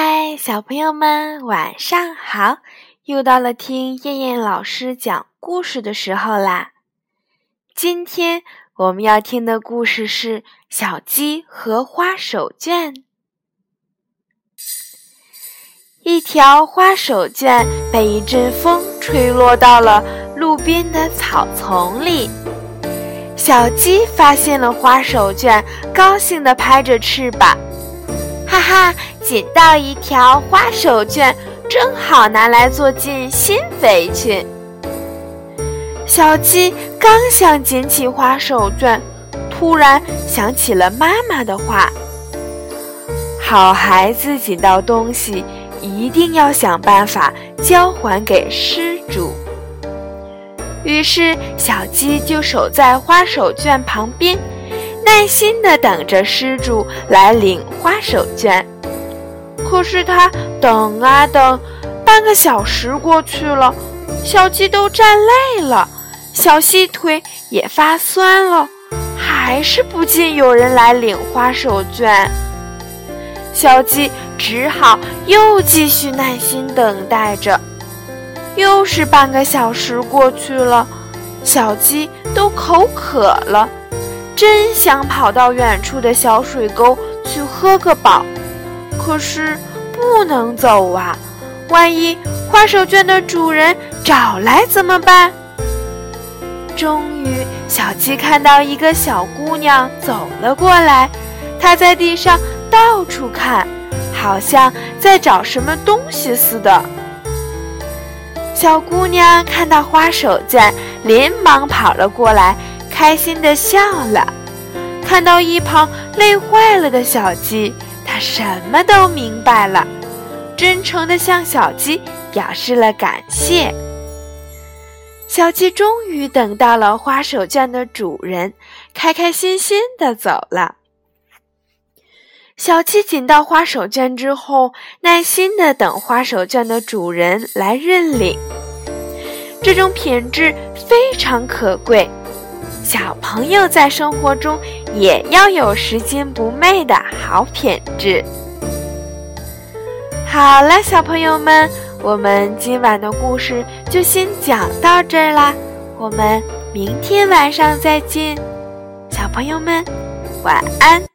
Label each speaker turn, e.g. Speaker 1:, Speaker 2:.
Speaker 1: 嗨，小朋友们，晚上好！又到了听燕燕老师讲故事的时候啦。今天我们要听的故事是《小鸡和花手绢》。一条花手绢被一阵风吹落到了路边的草丛里。小鸡发现了花手绢，高兴地拍着翅膀。哈哈，捡到一条花手绢，正好拿来做件新围裙。小鸡刚想捡起花手绢，突然想起了妈妈的话：“好孩子捡到东西，一定要想办法交还给失主。”于是，小鸡就守在花手绢旁边。耐心地等着失主来领花手绢，可是他等啊等，半个小时过去了，小鸡都站累了，小细腿也发酸了，还是不见有人来领花手绢。小鸡只好又继续耐心等待着，又是半个小时过去了，小鸡都口渴了。真想跑到远处的小水沟去喝个饱，可是不能走啊！万一花手绢的主人找来怎么办？终于，小鸡看到一个小姑娘走了过来，她在地上到处看，好像在找什么东西似的。小姑娘看到花手绢，连忙跑了过来。开心的笑了，看到一旁累坏了的小鸡，他什么都明白了，真诚地向小鸡表示了感谢。小鸡终于等到了花手绢的主人，开开心心地走了。小鸡捡到花手绢之后，耐心地等花手绢的主人来认领，这种品质非常可贵。小朋友在生活中也要有拾金不昧的好品质。好了，小朋友们，我们今晚的故事就先讲到这儿啦，我们明天晚上再见，小朋友们晚安。